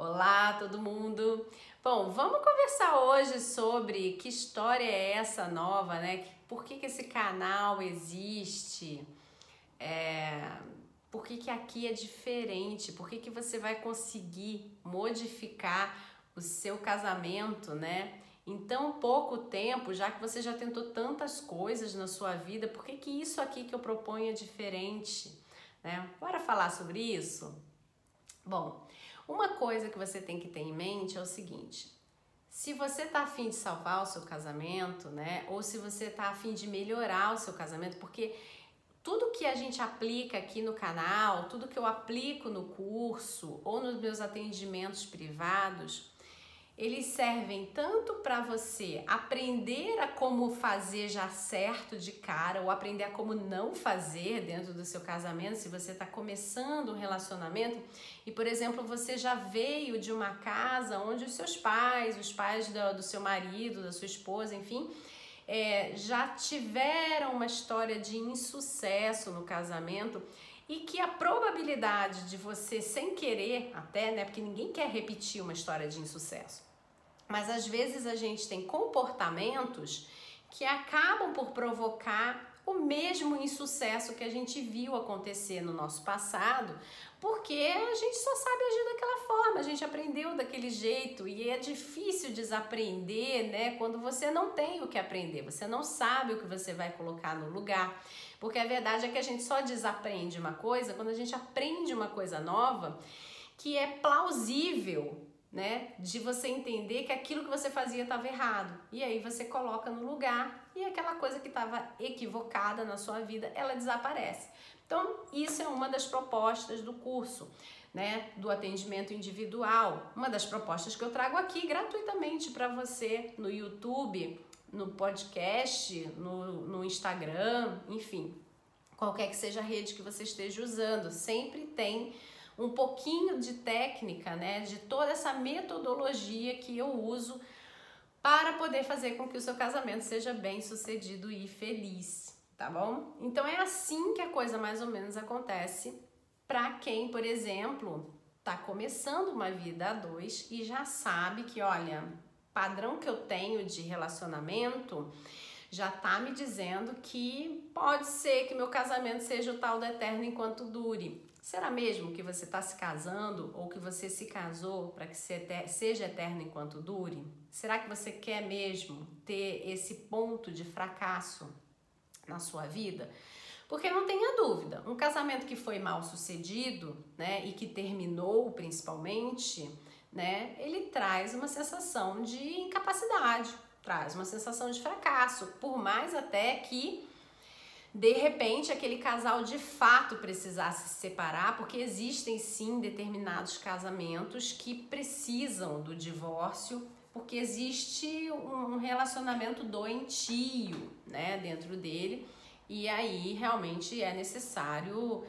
Olá, todo mundo! Bom, vamos conversar hoje sobre que história é essa nova, né? Por que, que esse canal existe? É... Por que, que aqui é diferente? Por que, que você vai conseguir modificar o seu casamento, né? Em tão pouco tempo, já que você já tentou tantas coisas na sua vida, por que, que isso aqui que eu proponho é diferente? Né? Bora falar sobre isso? Bom, uma coisa que você tem que ter em mente é o seguinte: se você tá afim de salvar o seu casamento, né? Ou se você tá afim de melhorar o seu casamento, porque tudo que a gente aplica aqui no canal, tudo que eu aplico no curso ou nos meus atendimentos privados, eles servem tanto para você aprender a como fazer já certo de cara ou aprender a como não fazer dentro do seu casamento, se você está começando um relacionamento e, por exemplo, você já veio de uma casa onde os seus pais, os pais do, do seu marido, da sua esposa, enfim, é, já tiveram uma história de insucesso no casamento e que a probabilidade de você, sem querer, até, né, porque ninguém quer repetir uma história de insucesso, mas às vezes a gente tem comportamentos que acabam por provocar o mesmo insucesso que a gente viu acontecer no nosso passado, porque a gente só sabe agir daquela forma, a gente aprendeu daquele jeito e é difícil desaprender, né? Quando você não tem o que aprender, você não sabe o que você vai colocar no lugar. Porque a verdade é que a gente só desaprende uma coisa quando a gente aprende uma coisa nova que é plausível né? De você entender que aquilo que você fazia estava errado. E aí você coloca no lugar e aquela coisa que estava equivocada na sua vida, ela desaparece. Então, isso é uma das propostas do curso, né? Do atendimento individual. Uma das propostas que eu trago aqui gratuitamente para você no YouTube, no podcast, no, no Instagram, enfim, qualquer que seja a rede que você esteja usando, sempre tem um pouquinho de técnica, né, de toda essa metodologia que eu uso para poder fazer com que o seu casamento seja bem sucedido e feliz, tá bom? Então é assim que a coisa mais ou menos acontece para quem, por exemplo, tá começando uma vida a dois e já sabe que, olha, padrão que eu tenho de relacionamento já tá me dizendo que pode ser que meu casamento seja o tal do eterno enquanto dure. Será mesmo que você está se casando ou que você se casou para que seja eterno enquanto dure? Será que você quer mesmo ter esse ponto de fracasso na sua vida? Porque não tenha dúvida, um casamento que foi mal sucedido, né, e que terminou principalmente, né, ele traz uma sensação de incapacidade, traz uma sensação de fracasso, por mais até que de repente aquele casal de fato precisasse se separar, porque existem sim determinados casamentos que precisam do divórcio, porque existe um relacionamento doentio, né, dentro dele, e aí realmente é necessário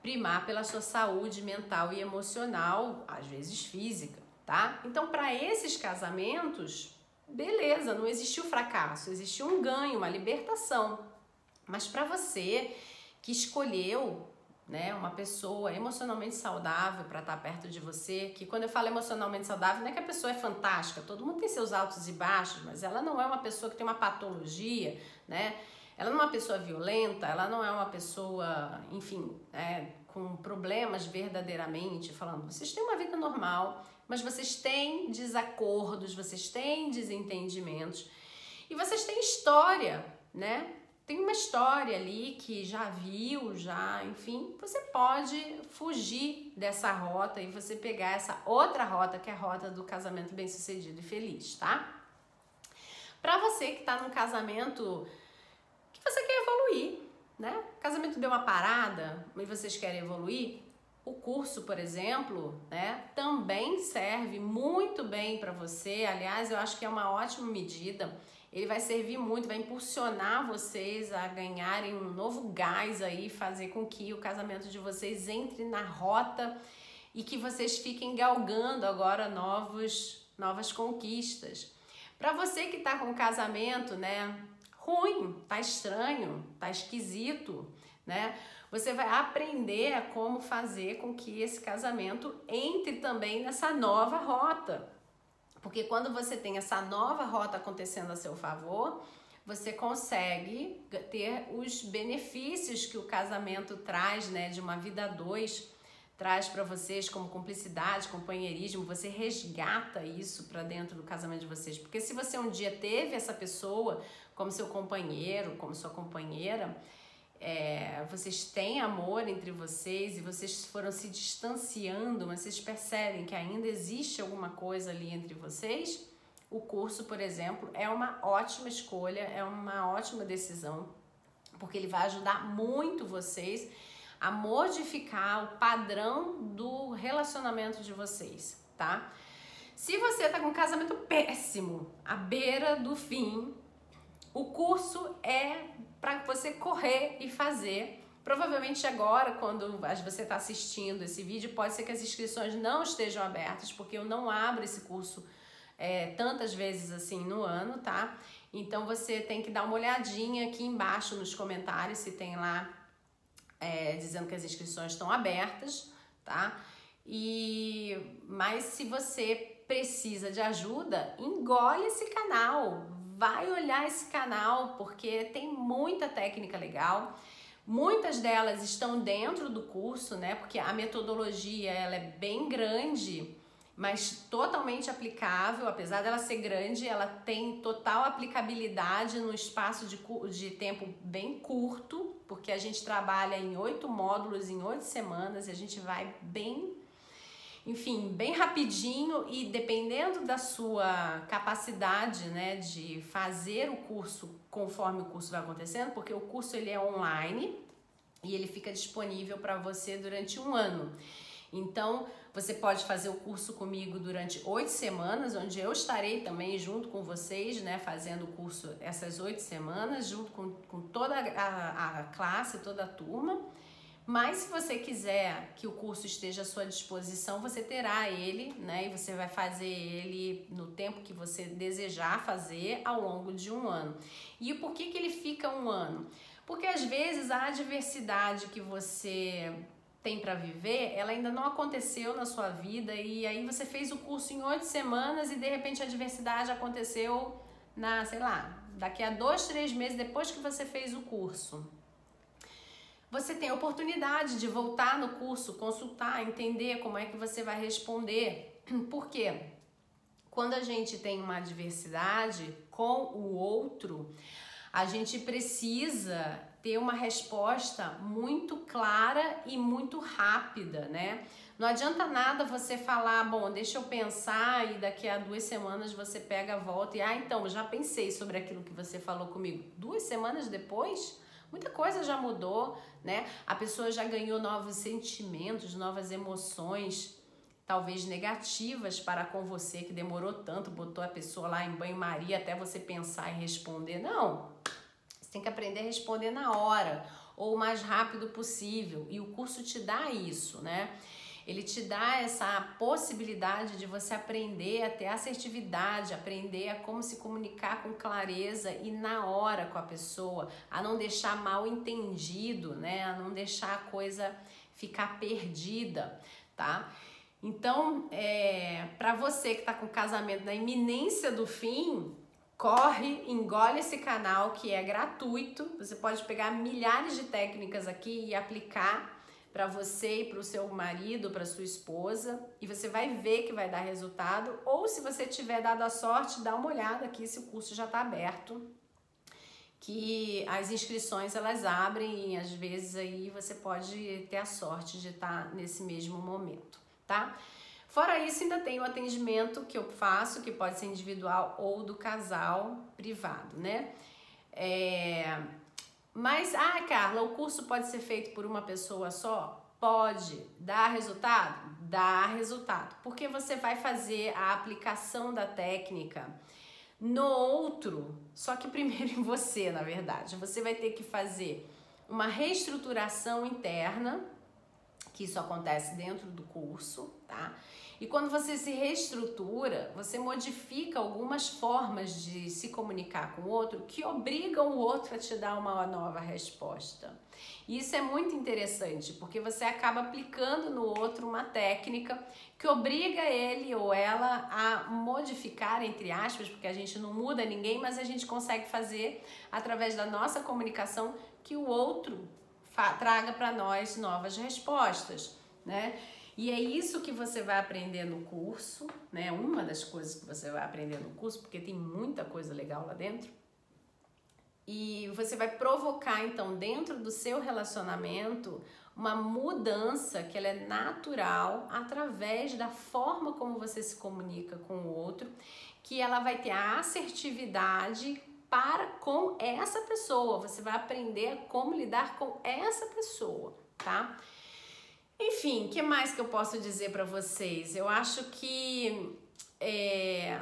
primar pela sua saúde mental e emocional, às vezes física, tá? Então, para esses casamentos, beleza, não existiu fracasso, existiu um ganho, uma libertação. Mas para você que escolheu né, uma pessoa emocionalmente saudável para estar tá perto de você, que quando eu falo emocionalmente saudável, não é que a pessoa é fantástica, todo mundo tem seus altos e baixos, mas ela não é uma pessoa que tem uma patologia, né? Ela não é uma pessoa violenta, ela não é uma pessoa, enfim, é, com problemas verdadeiramente, falando, vocês têm uma vida normal, mas vocês têm desacordos, vocês têm desentendimentos e vocês têm história, né? Tem uma história ali que já viu, já, enfim, você pode fugir dessa rota e você pegar essa outra rota, que é a rota do casamento bem-sucedido e feliz, tá? Para você que tá num casamento que você quer evoluir, né? Casamento deu uma parada e vocês querem evoluir, o curso, por exemplo, né, também serve muito bem para você. Aliás, eu acho que é uma ótima medida ele vai servir muito, vai impulsionar vocês a ganharem um novo gás aí, fazer com que o casamento de vocês entre na rota e que vocês fiquem galgando agora novos, novas conquistas. Para você que está com casamento, né, ruim, tá estranho, tá esquisito, né? Você vai aprender a como fazer com que esse casamento entre também nessa nova rota. Porque quando você tem essa nova rota acontecendo a seu favor, você consegue ter os benefícios que o casamento traz, né, de uma vida a dois, traz para vocês como cumplicidade, companheirismo, você resgata isso para dentro do casamento de vocês. Porque se você um dia teve essa pessoa como seu companheiro, como sua companheira, é, vocês têm amor entre vocês e vocês foram se distanciando, mas vocês percebem que ainda existe alguma coisa ali entre vocês, o curso, por exemplo, é uma ótima escolha, é uma ótima decisão, porque ele vai ajudar muito vocês a modificar o padrão do relacionamento de vocês, tá? Se você tá com um casamento péssimo, à beira do fim, o curso é para você correr e fazer. Provavelmente agora, quando você está assistindo esse vídeo, pode ser que as inscrições não estejam abertas, porque eu não abro esse curso é, tantas vezes assim no ano, tá? Então você tem que dar uma olhadinha aqui embaixo nos comentários se tem lá é, dizendo que as inscrições estão abertas, tá? E mas se você precisa de ajuda, engole esse canal, vai olhar esse canal porque tem muita técnica legal. Muitas delas estão dentro do curso, né? Porque a metodologia ela é bem grande, mas totalmente aplicável, apesar dela ser grande, ela tem total aplicabilidade no espaço de, de tempo bem curto, porque a gente trabalha em oito módulos em oito semanas e a gente vai bem, enfim, bem rapidinho e dependendo da sua capacidade, né, de fazer o curso conforme o curso vai acontecendo, porque o curso ele é online e ele fica disponível para você durante um ano. Então, você pode fazer o curso comigo durante oito semanas, onde eu estarei também junto com vocês, né, fazendo o curso essas oito semanas, junto com, com toda a, a classe, toda a turma. Mas se você quiser que o curso esteja à sua disposição, você terá ele, né? E você vai fazer ele no tempo que você desejar fazer ao longo de um ano. E por que, que ele fica um ano? Porque às vezes a adversidade que você tem para viver, ela ainda não aconteceu na sua vida e aí você fez o curso em oito semanas e de repente a adversidade aconteceu na, sei lá, daqui a dois, três meses depois que você fez o curso. Você tem a oportunidade de voltar no curso, consultar, entender como é que você vai responder. Por quê? Quando a gente tem uma adversidade com o outro, a gente precisa ter uma resposta muito clara e muito rápida, né? Não adianta nada você falar, bom, deixa eu pensar e daqui a duas semanas você pega a volta e, ah, então, já pensei sobre aquilo que você falou comigo. Duas semanas depois, muita coisa já mudou, né? A pessoa já ganhou novos sentimentos, novas emoções, talvez negativas para com você, que demorou tanto, botou a pessoa lá em banho-maria até você pensar e responder. Não, você tem que aprender a responder na hora ou o mais rápido possível. E o curso te dá isso, né? Ele te dá essa possibilidade de você aprender a ter assertividade, aprender a como se comunicar com clareza e na hora com a pessoa, a não deixar mal entendido, né? A não deixar a coisa ficar perdida, tá? Então, é, para você que está com casamento na iminência do fim, corre, engole esse canal que é gratuito. Você pode pegar milhares de técnicas aqui e aplicar para você e para o seu marido, para sua esposa, e você vai ver que vai dar resultado. Ou se você tiver dado a sorte, dá uma olhada aqui se o curso já está aberto, que as inscrições elas abrem e às vezes aí você pode ter a sorte de estar tá nesse mesmo momento, tá? Fora isso, ainda tem o atendimento que eu faço, que pode ser individual ou do casal privado, né? É... Mas, ah, Carla, o curso pode ser feito por uma pessoa só? Pode. Dar resultado? Dá resultado. Porque você vai fazer a aplicação da técnica no outro, só que primeiro em você, na verdade. Você vai ter que fazer uma reestruturação interna que isso acontece dentro do curso, tá? E quando você se reestrutura, você modifica algumas formas de se comunicar com o outro que obrigam o outro a te dar uma nova resposta. E isso é muito interessante, porque você acaba aplicando no outro uma técnica que obriga ele ou ela a modificar, entre aspas, porque a gente não muda ninguém, mas a gente consegue fazer através da nossa comunicação que o outro traga para nós novas respostas, né? E é isso que você vai aprender no curso, né? Uma das coisas que você vai aprender no curso, porque tem muita coisa legal lá dentro. E você vai provocar então dentro do seu relacionamento uma mudança que ela é natural através da forma como você se comunica com o outro, que ela vai ter a assertividade para com essa pessoa. Você vai aprender como lidar com essa pessoa, tá? Enfim, o que mais que eu posso dizer para vocês? Eu acho que é,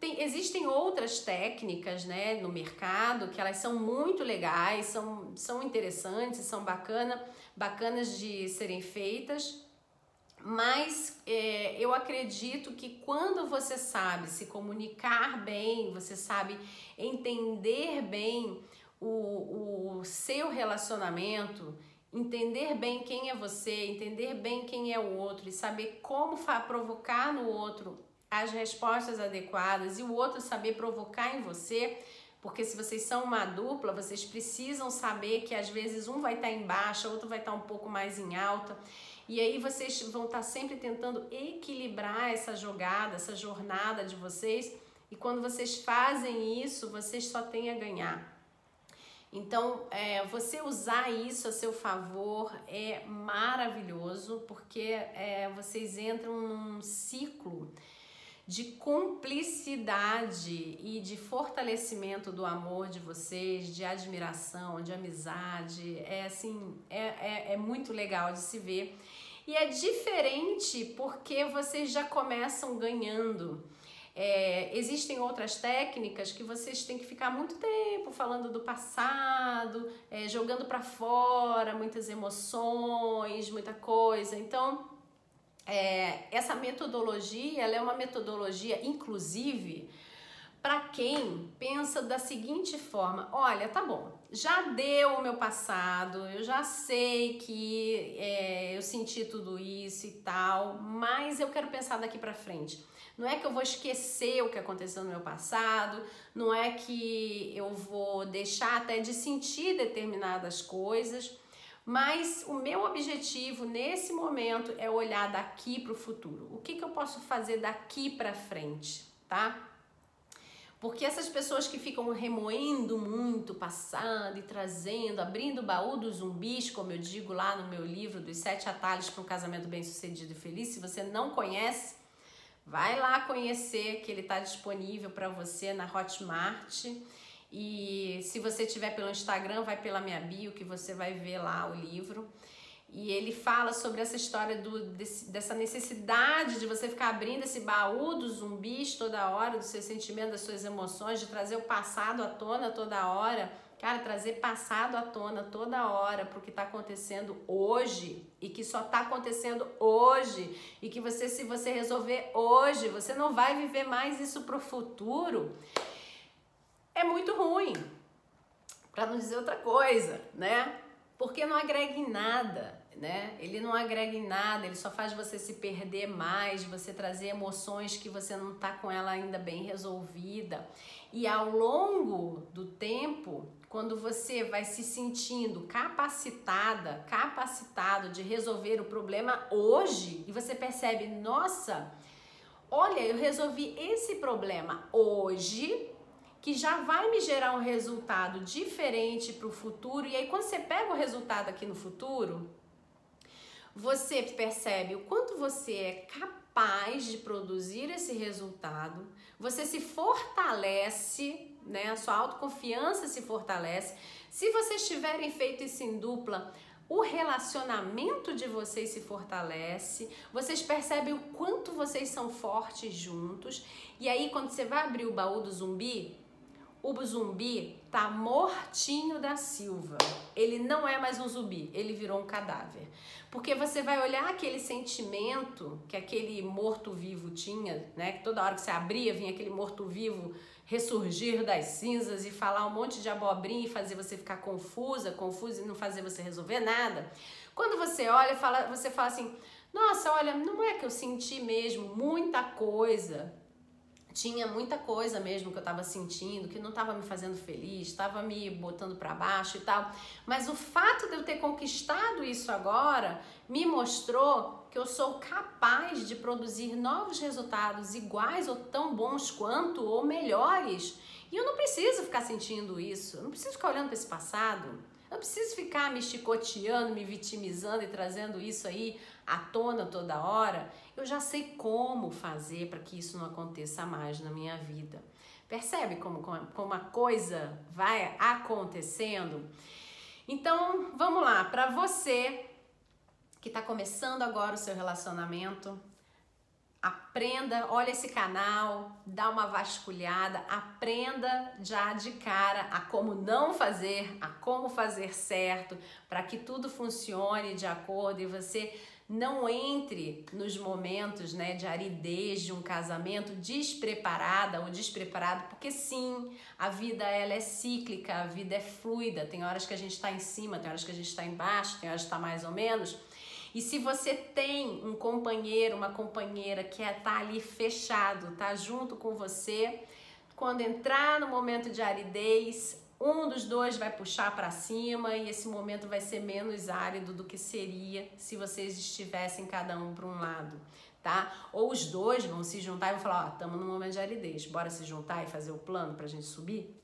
tem, existem outras técnicas né, no mercado que elas são muito legais, são, são interessantes, são bacana, bacanas de serem feitas, mas é, eu acredito que quando você sabe se comunicar bem, você sabe entender bem o, o seu relacionamento entender bem quem é você, entender bem quem é o outro e saber como provocar no outro as respostas adequadas e o outro saber provocar em você, porque se vocês são uma dupla, vocês precisam saber que às vezes um vai estar tá em baixa, outro vai estar tá um pouco mais em alta. E aí vocês vão estar tá sempre tentando equilibrar essa jogada, essa jornada de vocês. E quando vocês fazem isso, vocês só têm a ganhar. Então, é, você usar isso a seu favor é maravilhoso, porque é, vocês entram num ciclo de cumplicidade e de fortalecimento do amor de vocês, de admiração, de amizade. É assim, é, é, é muito legal de se ver. E é diferente porque vocês já começam ganhando. É, existem outras técnicas que vocês têm que ficar muito tempo falando do passado, é, jogando para fora muitas emoções, muita coisa. Então, é, essa metodologia, ela é uma metodologia, inclusive, para quem pensa da seguinte forma: olha, tá bom, já deu o meu passado, eu já sei que é, eu senti tudo isso e tal, mas eu quero pensar daqui para frente. Não é que eu vou esquecer o que aconteceu no meu passado, não é que eu vou deixar até de sentir determinadas coisas, mas o meu objetivo nesse momento é olhar daqui para o futuro. O que, que eu posso fazer daqui para frente, tá? Porque essas pessoas que ficam remoendo muito passado e trazendo, abrindo o baú dos zumbis, como eu digo lá no meu livro dos sete atalhos para um casamento bem sucedido e feliz, se você não conhece, Vai lá conhecer que ele está disponível para você na Hotmart. E se você tiver pelo Instagram, vai pela minha bio que você vai ver lá o livro. E ele fala sobre essa história do, desse, dessa necessidade de você ficar abrindo esse baú dos zumbis toda hora, dos seus sentimentos, das suas emoções, de trazer o passado à tona toda hora Cara, trazer passado à tona toda hora para o que está acontecendo hoje e que só está acontecendo hoje e que você, se você resolver hoje, você não vai viver mais isso para o futuro, é muito ruim. Para não dizer outra coisa, né? Porque não agrega em nada, né? Ele não agrega em nada, ele só faz você se perder mais, você trazer emoções que você não está com ela ainda bem resolvida. E ao longo do tempo, quando você vai se sentindo capacitada, capacitado de resolver o problema hoje e você percebe, nossa, olha, eu resolvi esse problema hoje, que já vai me gerar um resultado diferente para o futuro. E aí, quando você pega o resultado aqui no futuro, você percebe o quanto você é capaz de produzir esse resultado, você se fortalece né? A sua autoconfiança se fortalece. Se vocês tiverem feito isso em dupla, o relacionamento de vocês se fortalece, vocês percebem o quanto vocês são fortes juntos, e aí quando você vai abrir o baú do zumbi, o zumbi tá mortinho da Silva. Ele não é mais um zumbi, ele virou um cadáver. Porque você vai olhar aquele sentimento que aquele morto-vivo tinha, né? Que toda hora que você abria vinha aquele morto-vivo ressurgir das cinzas e falar um monte de abobrinha e fazer você ficar confusa, confusa e não fazer você resolver nada. Quando você olha, fala, você fala assim: "Nossa, olha, não é que eu senti mesmo muita coisa, tinha muita coisa mesmo que eu estava sentindo, que não estava me fazendo feliz, estava me botando para baixo e tal. Mas o fato de eu ter conquistado isso agora me mostrou que eu sou capaz de produzir novos resultados iguais ou tão bons quanto ou melhores. E eu não preciso ficar sentindo isso, eu não preciso ficar olhando para esse passado. Eu não preciso ficar me chicoteando, me vitimizando e trazendo isso aí à tona toda hora, eu já sei como fazer para que isso não aconteça mais na minha vida. Percebe como, como a coisa vai acontecendo? Então, vamos lá, para você que está começando agora o seu relacionamento, aprenda, olha esse canal, dá uma vasculhada, aprenda já de cara a como não fazer, a como fazer certo, para que tudo funcione de acordo e você não entre nos momentos né, de aridez de um casamento despreparada ou despreparado, porque sim, a vida ela é cíclica, a vida é fluida. Tem horas que a gente está em cima, tem horas que a gente está embaixo, tem horas que está mais ou menos. E se você tem um companheiro, uma companheira que está é, ali fechado, tá junto com você, quando entrar no momento de aridez, um dos dois vai puxar para cima e esse momento vai ser menos árido do que seria se vocês estivessem cada um para um lado, tá? Ou os dois vão se juntar e vão falar, ó, estamos no momento de aridez, bora se juntar e fazer o plano para a gente subir,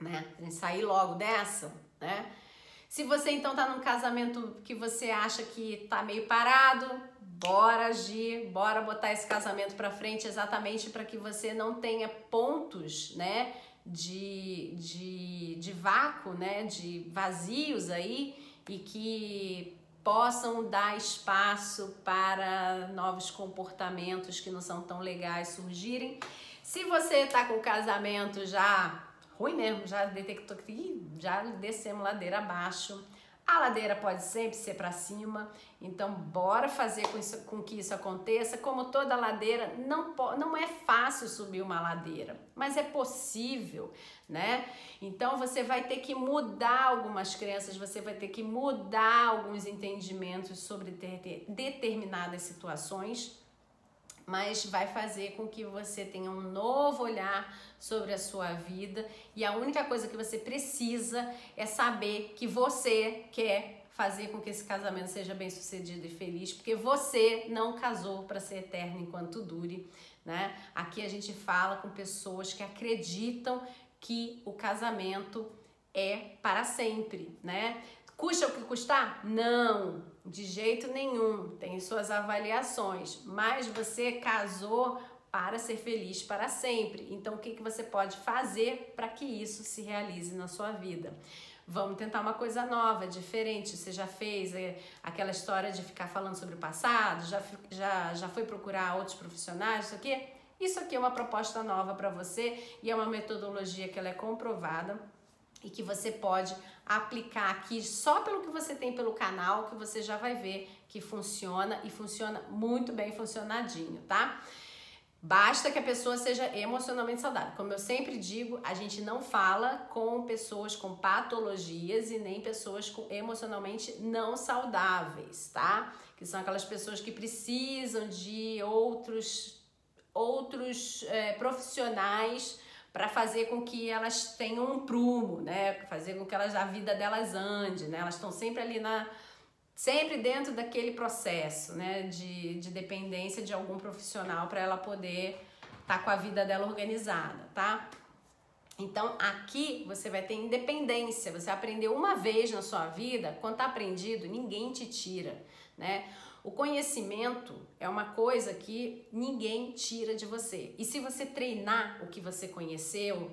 né? A gente sair logo dessa, né? Se você então tá num casamento que você acha que tá meio parado, bora agir, bora botar esse casamento para frente exatamente para que você não tenha pontos, né? De, de, de vácuo, né, de vazios aí e que possam dar espaço para novos comportamentos que não são tão legais surgirem. Se você está com o casamento já ruim mesmo, já detectou que já descemos ladeira abaixo, a ladeira pode sempre ser para cima, então bora fazer com, isso, com, que isso aconteça. Como toda ladeira, não, não é fácil subir uma ladeira, mas é possível, né? Então você vai ter que mudar algumas crenças, você vai ter que mudar alguns entendimentos sobre ter, determinadas situações mas vai fazer com que você tenha um novo olhar sobre a sua vida e a única coisa que você precisa é saber que você quer fazer com que esse casamento seja bem sucedido e feliz, porque você não casou para ser eterno enquanto dure, né? Aqui a gente fala com pessoas que acreditam que o casamento é para sempre, né? Custa o que custar? Não, de jeito nenhum. Tem suas avaliações, mas você casou para ser feliz para sempre. Então, o que, que você pode fazer para que isso se realize na sua vida? Vamos tentar uma coisa nova, diferente. Você já fez é, aquela história de ficar falando sobre o passado? Já, já, já foi procurar outros profissionais? Isso aqui? Isso aqui é uma proposta nova para você e é uma metodologia que ela é comprovada e que você pode aplicar aqui só pelo que você tem pelo canal, que você já vai ver que funciona e funciona muito bem funcionadinho, tá? Basta que a pessoa seja emocionalmente saudável. Como eu sempre digo, a gente não fala com pessoas com patologias e nem pessoas com emocionalmente não saudáveis, tá? Que são aquelas pessoas que precisam de outros outros é, profissionais para fazer com que elas tenham um prumo, né? Fazer com que elas a vida delas ande, né? Elas estão sempre ali na sempre dentro daquele processo, né, de, de dependência de algum profissional para ela poder estar tá com a vida dela organizada, tá? Então, aqui você vai ter independência. Você aprendeu uma vez na sua vida, quando tá aprendido, ninguém te tira, né? O conhecimento é uma coisa que ninguém tira de você. E se você treinar o que você conheceu,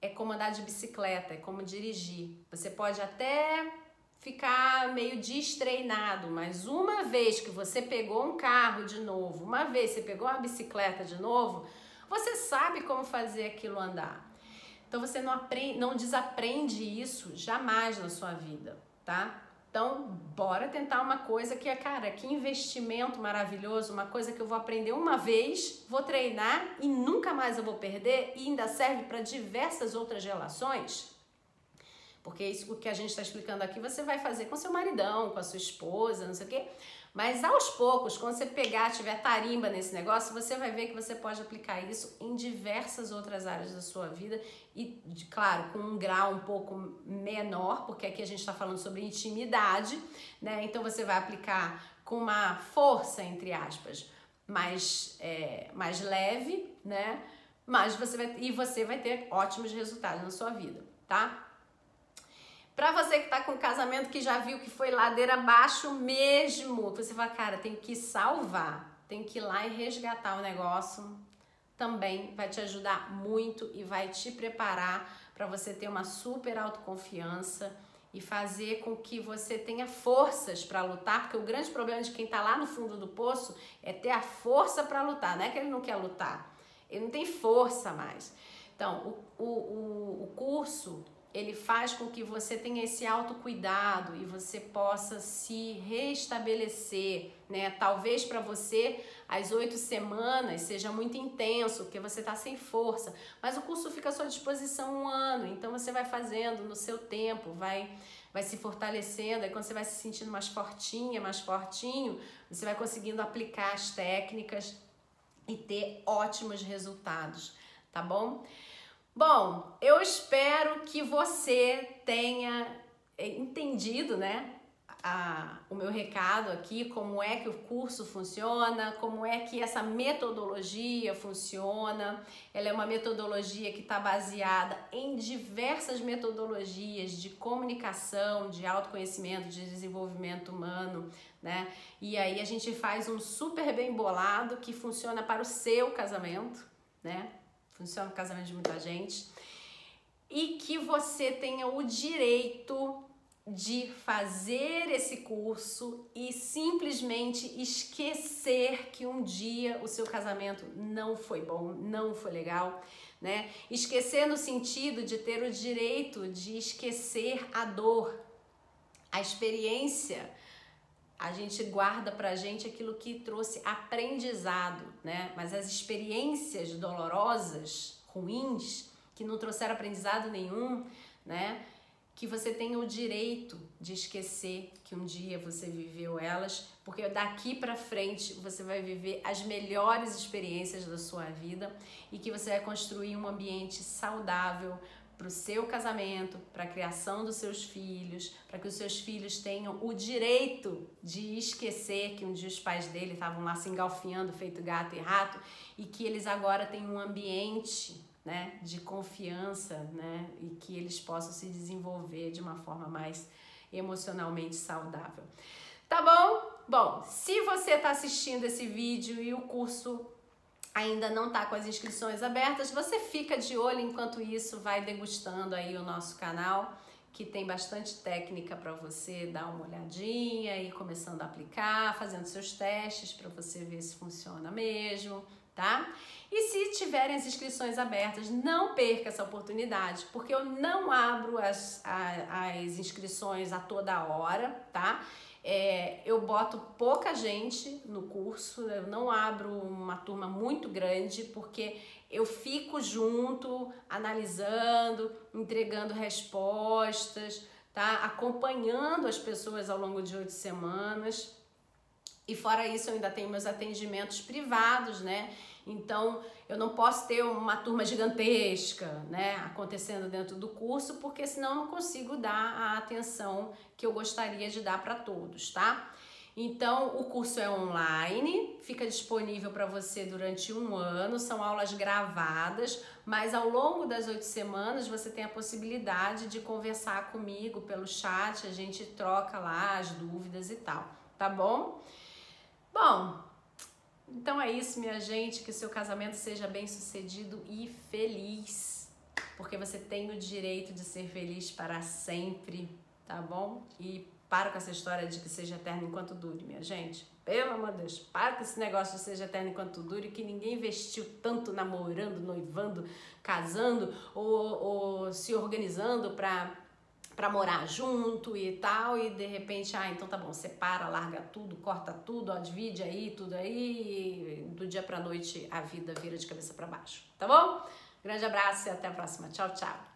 é como andar de bicicleta, é como dirigir. Você pode até ficar meio destreinado, mas uma vez que você pegou um carro de novo, uma vez você pegou uma bicicleta de novo, você sabe como fazer aquilo andar. Então você não aprende, não desaprende isso jamais na sua vida, tá? Então, bora tentar uma coisa que é, cara, que investimento maravilhoso, uma coisa que eu vou aprender uma vez, vou treinar e nunca mais eu vou perder e ainda serve para diversas outras relações. Porque isso que a gente está explicando aqui, você vai fazer com seu maridão, com a sua esposa, não sei o quê. Mas aos poucos, quando você pegar, tiver tarimba nesse negócio, você vai ver que você pode aplicar isso em diversas outras áreas da sua vida e, claro, com um grau um pouco menor, porque aqui a gente está falando sobre intimidade, né? Então você vai aplicar com uma força, entre aspas, mais, é, mais leve, né? Mas você vai, e você vai ter ótimos resultados na sua vida, tá? Para você que tá com um casamento que já viu que foi ladeira abaixo mesmo, você fala, cara, tem que salvar, tem que ir lá e resgatar o negócio, também vai te ajudar muito e vai te preparar para você ter uma super autoconfiança e fazer com que você tenha forças para lutar, porque o grande problema de quem está lá no fundo do poço é ter a força para lutar, não é que ele não quer lutar, ele não tem força mais. Então, o, o, o curso ele faz com que você tenha esse autocuidado e você possa se restabelecer, né? Talvez para você as oito semanas seja muito intenso, porque você está sem força, mas o curso fica à sua disposição um ano, então você vai fazendo no seu tempo, vai vai se fortalecendo, aí quando você vai se sentindo mais fortinha, mais fortinho, você vai conseguindo aplicar as técnicas e ter ótimos resultados, tá bom? Bom, eu espero que você tenha eh, entendido, né? A, o meu recado aqui, como é que o curso funciona, como é que essa metodologia funciona. Ela é uma metodologia que está baseada em diversas metodologias de comunicação, de autoconhecimento, de desenvolvimento humano, né? E aí a gente faz um super bem bolado que funciona para o seu casamento, né? Funciona o casamento de muita gente, e que você tenha o direito de fazer esse curso e simplesmente esquecer que um dia o seu casamento não foi bom, não foi legal, né? Esquecer no sentido de ter o direito de esquecer a dor, a experiência. A gente guarda pra gente aquilo que trouxe aprendizado, né? Mas as experiências dolorosas, ruins, que não trouxeram aprendizado nenhum, né? Que você tenha o direito de esquecer que um dia você viveu elas, porque daqui para frente você vai viver as melhores experiências da sua vida e que você vai construir um ambiente saudável para o seu casamento, para a criação dos seus filhos, para que os seus filhos tenham o direito de esquecer que um dia os pais dele estavam lá se engalfinhando, feito gato e rato, e que eles agora têm um ambiente né, de confiança né, e que eles possam se desenvolver de uma forma mais emocionalmente saudável. Tá bom? Bom, se você está assistindo esse vídeo e o curso ainda não está com as inscrições abertas, você fica de olho enquanto isso vai degustando aí o nosso canal, que tem bastante técnica para você dar uma olhadinha e começando a aplicar, fazendo seus testes para você ver se funciona mesmo, tá? E se tiverem as inscrições abertas, não perca essa oportunidade, porque eu não abro as, as inscrições a toda hora, tá? É, eu boto pouca gente no curso, eu não abro uma turma muito grande, porque eu fico junto, analisando, entregando respostas, tá? Acompanhando as pessoas ao longo de oito semanas. E fora isso, eu ainda tenho meus atendimentos privados, né? Então, eu não posso ter uma turma gigantesca, né, acontecendo dentro do curso, porque senão eu não consigo dar a atenção que eu gostaria de dar para todos, tá? Então, o curso é online, fica disponível para você durante um ano, são aulas gravadas, mas ao longo das oito semanas você tem a possibilidade de conversar comigo pelo chat, a gente troca lá as dúvidas e tal, tá bom? Bom, então é isso, minha gente, que o seu casamento seja bem sucedido e feliz, porque você tem o direito de ser feliz para sempre, tá bom? E Para com essa história de que seja eterno enquanto dure, minha gente. Pelo amor de Deus, para com esse negócio de seja eterno enquanto dure, que ninguém investiu tanto namorando, noivando, casando ou, ou se organizando para para morar junto e tal, e de repente, ah, então tá bom, separa, larga tudo, corta tudo, ó, divide aí, tudo aí, do dia pra noite a vida vira de cabeça para baixo, tá bom? Grande abraço e até a próxima. Tchau, tchau.